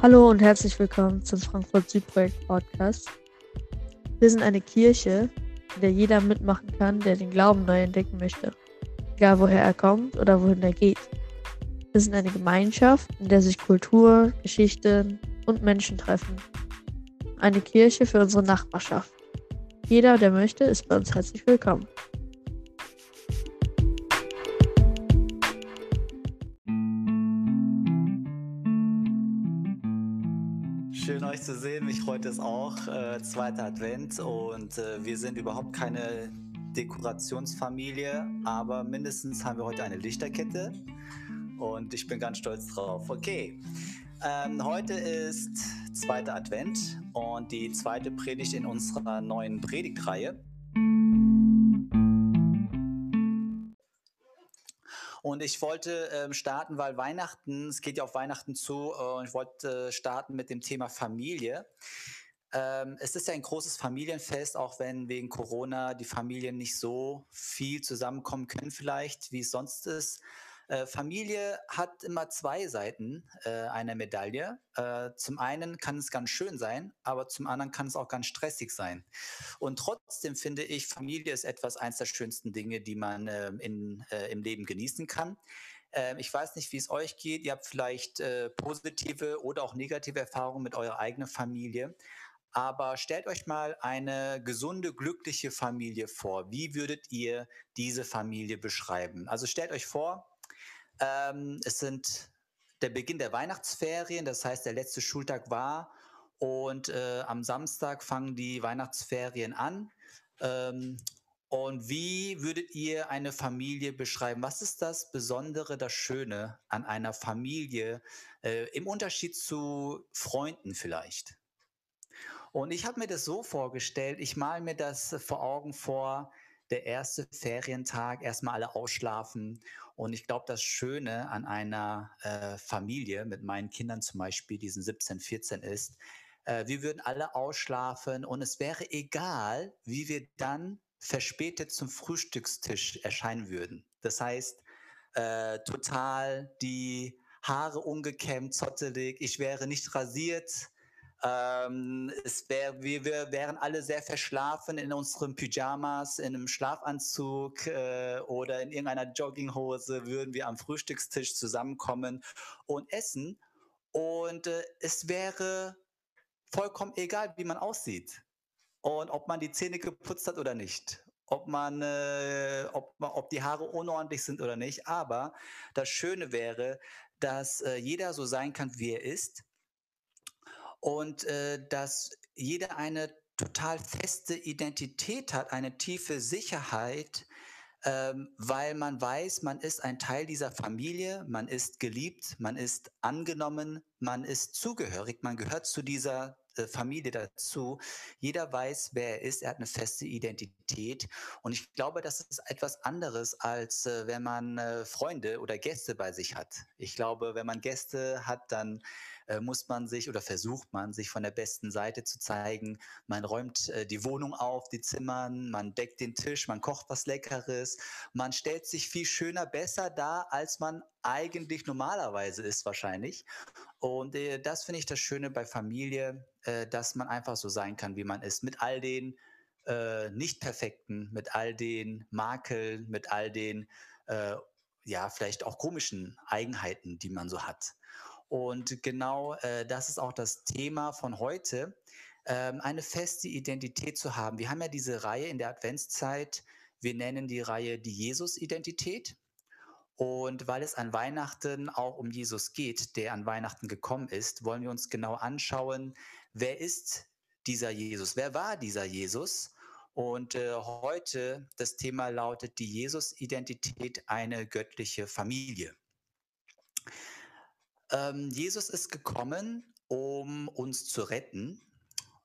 Hallo und herzlich willkommen zum Frankfurt Südprojekt Podcast. Wir sind eine Kirche, in der jeder mitmachen kann, der den Glauben neu entdecken möchte, egal woher er kommt oder wohin er geht. Wir sind eine Gemeinschaft, in der sich Kultur, Geschichten und Menschen treffen. Eine Kirche für unsere Nachbarschaft. Jeder, der möchte, ist bei uns herzlich willkommen. Schön euch zu sehen. Mich freut es auch. Äh, zweiter Advent und äh, wir sind überhaupt keine Dekorationsfamilie, aber mindestens haben wir heute eine Lichterkette und ich bin ganz stolz drauf. Okay, ähm, heute ist zweiter Advent und die zweite Predigt in unserer neuen Predigtreihe. Und ich wollte ähm, starten, weil Weihnachten, es geht ja auf Weihnachten zu, äh, und ich wollte äh, starten mit dem Thema Familie. Ähm, es ist ja ein großes Familienfest, auch wenn wegen Corona die Familien nicht so viel zusammenkommen können, vielleicht, wie es sonst ist. Äh, Familie hat immer zwei Seiten äh, einer Medaille. Äh, zum einen kann es ganz schön sein, aber zum anderen kann es auch ganz stressig sein. Und trotzdem finde ich, Familie ist etwas eines der schönsten Dinge, die man äh, in, äh, im Leben genießen kann. Ähm, ich weiß nicht, wie es euch geht. Ihr habt vielleicht äh, positive oder auch negative Erfahrungen mit eurer eigenen Familie. Aber stellt euch mal eine gesunde, glückliche Familie vor. Wie würdet ihr diese Familie beschreiben? Also stellt euch vor, ähm, es sind der Beginn der Weihnachtsferien, das heißt, der letzte Schultag war und äh, am Samstag fangen die Weihnachtsferien an. Ähm, und wie würdet ihr eine Familie beschreiben? Was ist das Besondere, das Schöne an einer Familie äh, im Unterschied zu Freunden vielleicht? Und ich habe mir das so vorgestellt, ich male mir das vor Augen vor, der erste Ferientag, erstmal alle ausschlafen. Und ich glaube, das Schöne an einer äh, Familie mit meinen Kindern zum Beispiel, die sind 17, 14 ist, äh, wir würden alle ausschlafen und es wäre egal, wie wir dann verspätet zum Frühstückstisch erscheinen würden. Das heißt, äh, total die Haare ungekämmt, zottelig, ich wäre nicht rasiert, ähm, es wär, wir, wir wären alle sehr verschlafen in unseren Pyjamas, in einem Schlafanzug äh, oder in irgendeiner Jogginghose würden wir am Frühstückstisch zusammenkommen und essen. Und äh, es wäre vollkommen egal, wie man aussieht und ob man die Zähne geputzt hat oder nicht. Ob man, äh, ob, ob die Haare unordentlich sind oder nicht. Aber das Schöne wäre, dass äh, jeder so sein kann, wie er ist und äh, dass jeder eine total feste Identität hat, eine tiefe Sicherheit, ähm, weil man weiß, man ist ein Teil dieser Familie, man ist geliebt, man ist angenommen, man ist zugehörig, man gehört zu dieser äh, Familie dazu. Jeder weiß, wer er ist, er hat eine feste Identität. Und ich glaube, das ist etwas anderes, als äh, wenn man äh, Freunde oder Gäste bei sich hat. Ich glaube, wenn man Gäste hat, dann äh, muss man sich oder versucht man sich von der besten Seite zu zeigen. Man räumt äh, die Wohnung auf, die Zimmern, man deckt den Tisch, man kocht was Leckeres, man stellt sich viel schöner, besser dar, als man eigentlich normalerweise ist wahrscheinlich. Und äh, das finde ich das Schöne bei Familie, äh, dass man einfach so sein kann, wie man ist, mit all den äh, nicht perfekten, mit all den Makeln, mit all den äh, ja vielleicht auch komischen Eigenheiten, die man so hat. Und genau äh, das ist auch das Thema von heute, ähm, eine feste Identität zu haben. Wir haben ja diese Reihe in der Adventszeit, wir nennen die Reihe die Jesus-Identität. Und weil es an Weihnachten auch um Jesus geht, der an Weihnachten gekommen ist, wollen wir uns genau anschauen, wer ist dieser Jesus? Wer war dieser Jesus? Und äh, heute das Thema lautet die Jesus-Identität, eine göttliche Familie. Ähm, Jesus ist gekommen, um uns zu retten.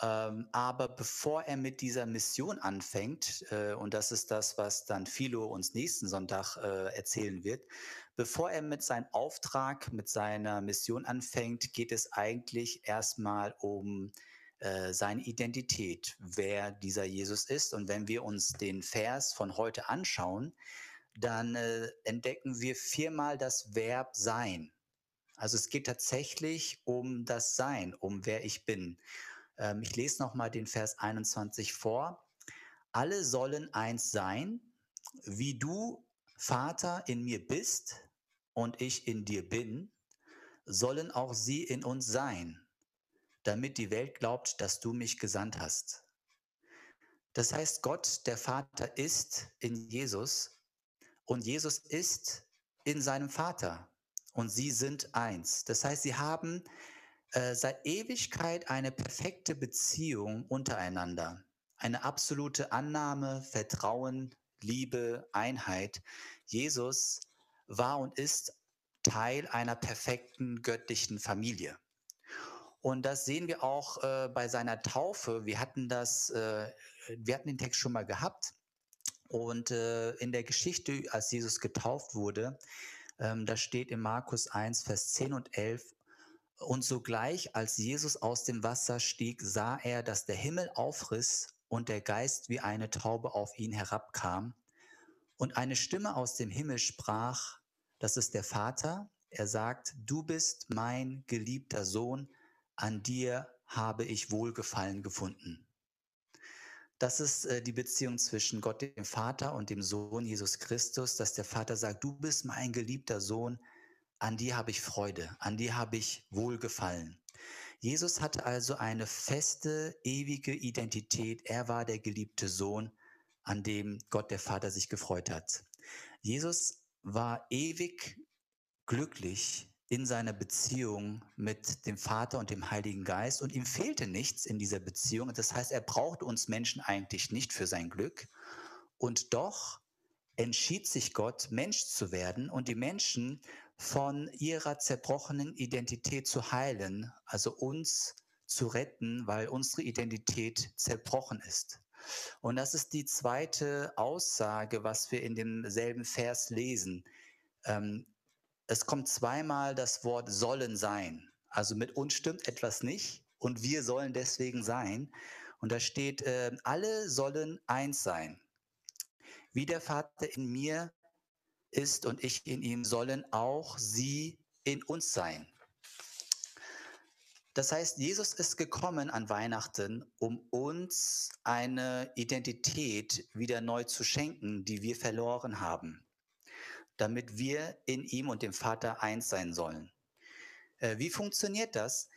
Ähm, aber bevor er mit dieser Mission anfängt, äh, und das ist das, was dann Philo uns nächsten Sonntag äh, erzählen wird, bevor er mit seinem Auftrag, mit seiner Mission anfängt, geht es eigentlich erstmal um äh, seine Identität, wer dieser Jesus ist. Und wenn wir uns den Vers von heute anschauen, dann äh, entdecken wir viermal das Verb sein. Also es geht tatsächlich um das Sein, um wer ich bin. Ähm, ich lese nochmal den Vers 21 vor. Alle sollen eins sein, wie du, Vater, in mir bist und ich in dir bin, sollen auch sie in uns sein, damit die Welt glaubt, dass du mich gesandt hast. Das heißt, Gott, der Vater, ist in Jesus und Jesus ist in seinem Vater und sie sind eins. Das heißt, sie haben äh, seit Ewigkeit eine perfekte Beziehung untereinander, eine absolute Annahme, Vertrauen, Liebe, Einheit. Jesus war und ist Teil einer perfekten göttlichen Familie. Und das sehen wir auch äh, bei seiner Taufe. Wir hatten das, äh, wir hatten den Text schon mal gehabt. Und äh, in der Geschichte, als Jesus getauft wurde, ähm, da steht in Markus 1, Vers 10 und 11, und sogleich, als Jesus aus dem Wasser stieg, sah er, dass der Himmel aufriss und der Geist wie eine Taube auf ihn herabkam. Und eine Stimme aus dem Himmel sprach, das ist der Vater, er sagt, du bist mein geliebter Sohn, an dir habe ich Wohlgefallen gefunden. Das ist äh, die Beziehung zwischen Gott, dem Vater und dem Sohn Jesus Christus, dass der Vater sagt, du bist mein geliebter Sohn, an dir habe ich Freude, an dir habe ich Wohlgefallen. Jesus hatte also eine feste, ewige Identität. Er war der geliebte Sohn, an dem Gott der Vater sich gefreut hat. Jesus war ewig glücklich in seiner Beziehung mit dem Vater und dem Heiligen Geist und ihm fehlte nichts in dieser Beziehung. Das heißt, er brauchte uns Menschen eigentlich nicht für sein Glück. Und doch entschied sich Gott, Mensch zu werden und die Menschen von ihrer zerbrochenen Identität zu heilen, also uns zu retten, weil unsere Identität zerbrochen ist. Und das ist die zweite Aussage, was wir in demselben Vers lesen. Ähm, es kommt zweimal das Wort sollen sein. Also mit uns stimmt etwas nicht und wir sollen deswegen sein. Und da steht, äh, alle sollen eins sein. Wie der Vater in mir ist und ich in ihm, sollen auch sie in uns sein. Das heißt, Jesus ist gekommen an Weihnachten, um uns eine Identität wieder neu zu schenken, die wir verloren haben damit wir in ihm und dem Vater eins sein sollen. Äh, wie funktioniert das?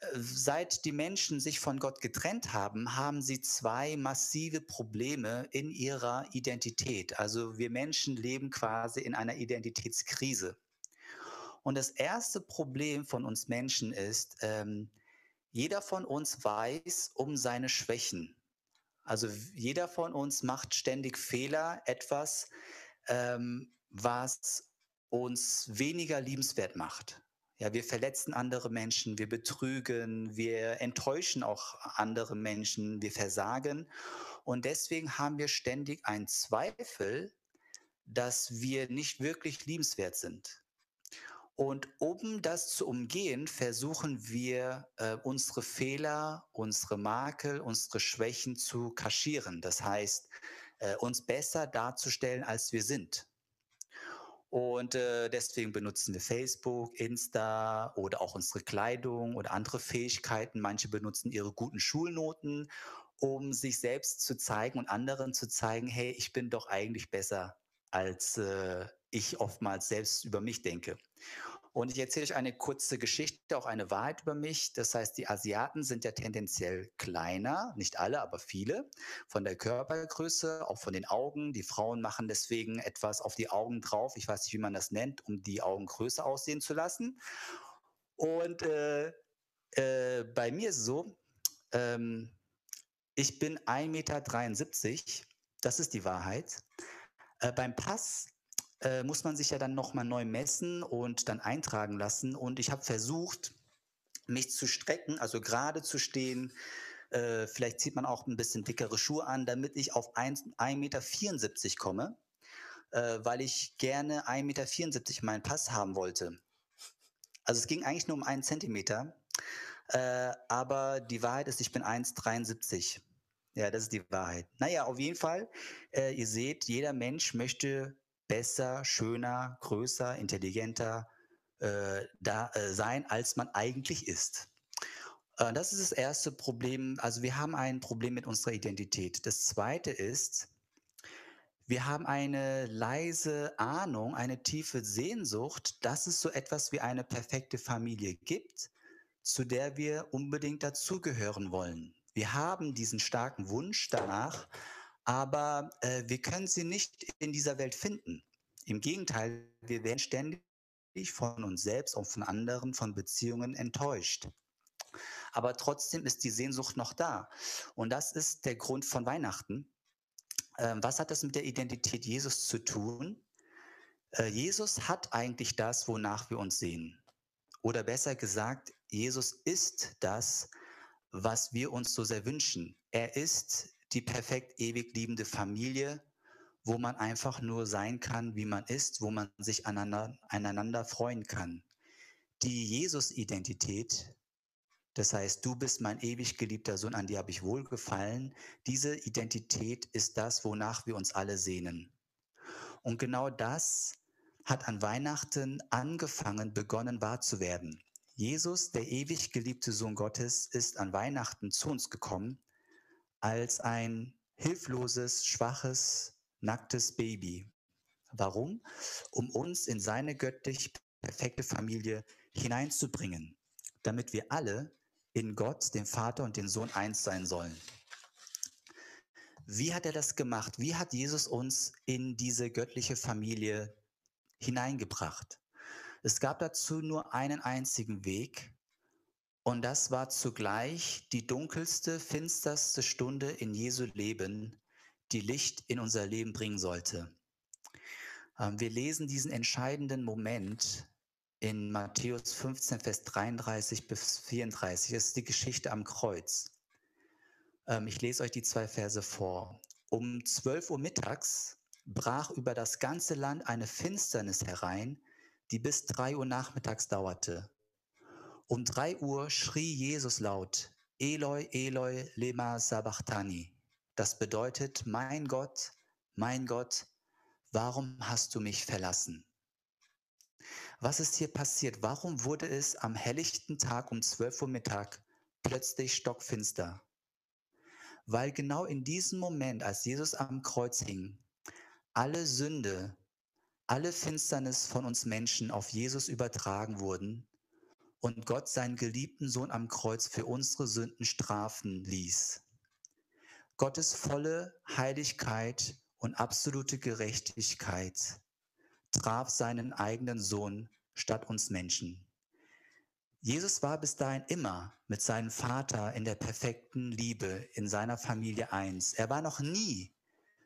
Äh, seit die Menschen sich von Gott getrennt haben, haben sie zwei massive Probleme in ihrer Identität. Also wir Menschen leben quasi in einer Identitätskrise. Und das erste Problem von uns Menschen ist, ähm, jeder von uns weiß um seine Schwächen. Also jeder von uns macht ständig Fehler, etwas, ähm, was uns weniger liebenswert macht. Ja, wir verletzen andere Menschen, wir betrügen, wir enttäuschen auch andere Menschen, wir versagen. Und deswegen haben wir ständig einen Zweifel, dass wir nicht wirklich liebenswert sind. Und um das zu umgehen, versuchen wir, äh, unsere Fehler, unsere Makel, unsere Schwächen zu kaschieren. Das heißt, äh, uns besser darzustellen, als wir sind. Und äh, deswegen benutzen wir Facebook, Insta oder auch unsere Kleidung oder andere Fähigkeiten. Manche benutzen ihre guten Schulnoten, um sich selbst zu zeigen und anderen zu zeigen, hey, ich bin doch eigentlich besser, als äh, ich oftmals selbst über mich denke. Und ich erzähle euch eine kurze Geschichte, auch eine Wahrheit über mich. Das heißt, die Asiaten sind ja tendenziell kleiner, nicht alle, aber viele, von der Körpergröße, auch von den Augen. Die Frauen machen deswegen etwas auf die Augen drauf. Ich weiß nicht, wie man das nennt, um die Augen größer aussehen zu lassen. Und äh, äh, bei mir ist es so, ähm, ich bin 1,73 Meter. Das ist die Wahrheit. Äh, beim Pass äh, muss man sich ja dann nochmal neu messen und dann eintragen lassen. Und ich habe versucht, mich zu strecken, also gerade zu stehen. Äh, vielleicht zieht man auch ein bisschen dickere Schuhe an, damit ich auf 1,74 Meter komme, äh, weil ich gerne 1,74 Meter meinen Pass haben wollte. Also es ging eigentlich nur um einen Zentimeter, äh, aber die Wahrheit ist, ich bin 1,73. Ja, das ist die Wahrheit. Naja, auf jeden Fall, äh, ihr seht, jeder Mensch möchte besser, schöner, größer, intelligenter, äh, da äh, sein, als man eigentlich ist. Äh, das ist das erste Problem. Also wir haben ein Problem mit unserer Identität. Das zweite ist, wir haben eine leise Ahnung, eine tiefe Sehnsucht, dass es so etwas wie eine perfekte Familie gibt, zu der wir unbedingt dazugehören wollen. Wir haben diesen starken Wunsch danach, aber äh, wir können sie nicht in dieser Welt finden. Im Gegenteil, wir werden ständig von uns selbst und von anderen, von Beziehungen enttäuscht. Aber trotzdem ist die Sehnsucht noch da. Und das ist der Grund von Weihnachten. Ähm, was hat das mit der Identität Jesus zu tun? Äh, Jesus hat eigentlich das, wonach wir uns sehen. Oder besser gesagt, Jesus ist das, was wir uns so sehr wünschen. Er ist die perfekt ewig liebende Familie, wo man einfach nur sein kann, wie man ist, wo man sich aneinander, aneinander freuen kann. Die Jesus-Identität, das heißt, du bist mein ewig geliebter Sohn, an dir habe ich wohlgefallen, diese Identität ist das, wonach wir uns alle sehnen. Und genau das hat an Weihnachten angefangen, begonnen wahr zu werden. Jesus, der ewig geliebte Sohn Gottes, ist an Weihnachten zu uns gekommen als ein hilfloses, schwaches, nacktes Baby. Warum? Um uns in seine göttlich perfekte Familie hineinzubringen, damit wir alle in Gott, dem Vater und dem Sohn eins sein sollen. Wie hat er das gemacht? Wie hat Jesus uns in diese göttliche Familie hineingebracht? Es gab dazu nur einen einzigen Weg und das war zugleich die dunkelste, finsterste Stunde in Jesu Leben, die Licht in unser Leben bringen sollte. Ähm, wir lesen diesen entscheidenden Moment in Matthäus 15, Vers 33 bis 34. Das ist die Geschichte am Kreuz. Ähm, ich lese euch die zwei Verse vor. Um 12 Uhr mittags brach über das ganze Land eine Finsternis herein, die bis 3 Uhr nachmittags dauerte. Um 3 Uhr schrie Jesus laut, Eloi, Eloi, lema sabachthani. Das bedeutet, mein Gott, mein Gott, warum hast du mich verlassen? Was ist hier passiert? Warum wurde es am helllichten Tag um 12 Uhr Mittag plötzlich stockfinster? Weil genau in diesem Moment, als Jesus am Kreuz hing, alle Sünde, alle Finsternis von uns Menschen auf Jesus übertragen wurden und Gott seinen geliebten Sohn am Kreuz für unsere Sünden strafen ließ. Gottes volle Heiligkeit und absolute Gerechtigkeit traf seinen eigenen Sohn statt uns Menschen. Jesus war bis dahin immer mit seinem Vater in der perfekten Liebe in seiner Familie eins. Er war noch nie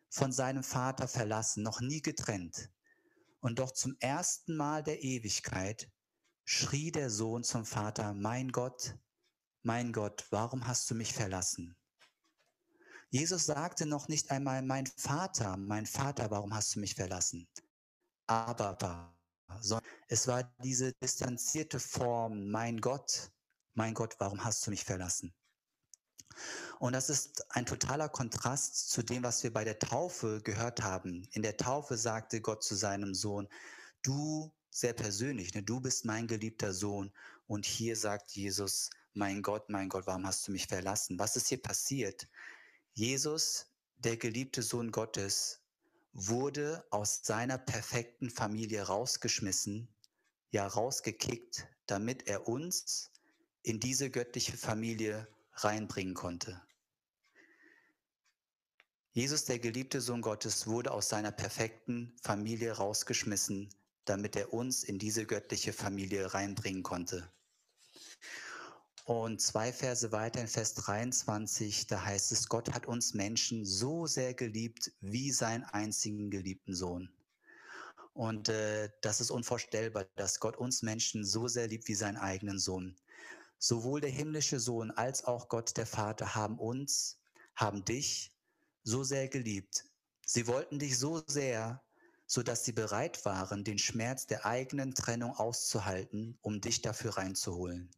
von seinem Vater verlassen, noch nie getrennt. Und doch zum ersten Mal der Ewigkeit schrie der Sohn zum Vater, mein Gott, mein Gott, warum hast du mich verlassen? Jesus sagte noch nicht einmal, mein Vater, mein Vater, warum hast du mich verlassen? Aber, es war diese distanzierte Form, mein Gott, mein Gott, warum hast du mich verlassen? Und das ist ein totaler Kontrast zu dem, was wir bei der Taufe gehört haben. In der Taufe sagte Gott zu seinem Sohn, du sehr persönlich, ne, du bist mein geliebter Sohn. Und hier sagt Jesus, mein Gott, mein Gott, warum hast du mich verlassen? Was ist hier passiert? Jesus, der geliebte Sohn Gottes, wurde aus seiner perfekten Familie rausgeschmissen, ja rausgekickt, damit er uns in diese göttliche Familie reinbringen konnte. Jesus, der geliebte Sohn Gottes, wurde aus seiner perfekten Familie rausgeschmissen, damit er uns in diese göttliche Familie reinbringen konnte. Und zwei Verse weiter in Vers 23, da heißt es, Gott hat uns Menschen so sehr geliebt wie seinen einzigen geliebten Sohn. Und äh, das ist unvorstellbar, dass Gott uns Menschen so sehr liebt wie seinen eigenen Sohn. Sowohl der himmlische Sohn als auch Gott der Vater haben uns, haben dich so sehr geliebt. Sie wollten dich so sehr, so dass sie bereit waren, den Schmerz der eigenen Trennung auszuhalten, um dich dafür reinzuholen.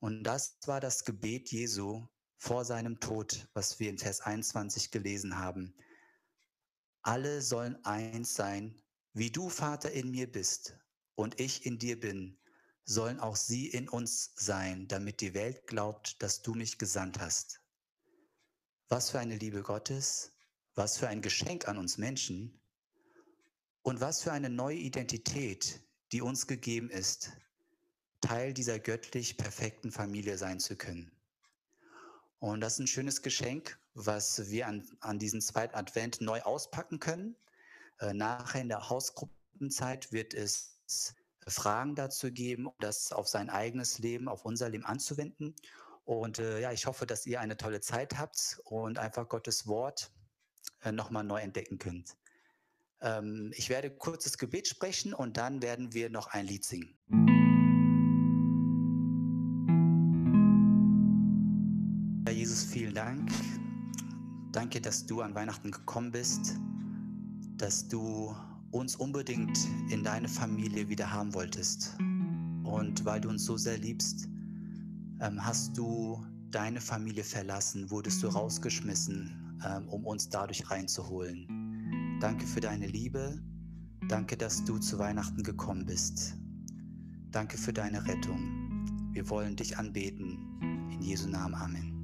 Und das war das Gebet Jesu vor seinem Tod, was wir in Vers 21 gelesen haben. Alle sollen eins sein, wie du, Vater, in mir bist und ich in dir bin, sollen auch sie in uns sein, damit die Welt glaubt, dass du mich gesandt hast. Was für eine Liebe Gottes, was für ein Geschenk an uns Menschen und was für eine neue Identität, die uns gegeben ist, Teil dieser göttlich perfekten Familie sein zu können. Und das ist ein schönes Geschenk, was wir an, an diesem zweiten Advent neu auspacken können. Äh, nachher in der Hausgruppenzeit wird es Fragen dazu geben, das auf sein eigenes Leben, auf unser Leben anzuwenden. Und äh, ja, ich hoffe, dass ihr eine tolle Zeit habt und einfach Gottes Wort äh, nochmal neu entdecken könnt. Ähm, ich werde kurzes Gebet sprechen und dann werden wir noch ein Lied singen. Herr Jesus, vielen Dank. Danke, dass du an Weihnachten gekommen bist, dass du uns unbedingt in deine Familie wieder haben wolltest. Und weil du uns so sehr liebst, ähm, hast du deine Familie verlassen, wurdest du rausgeschmissen, ähm, um uns dadurch reinzuholen. Danke für deine Liebe. Danke, dass du zu Weihnachten gekommen bist. Danke für deine Rettung. Wir wollen dich anbeten. In Jesu Namen. Amen.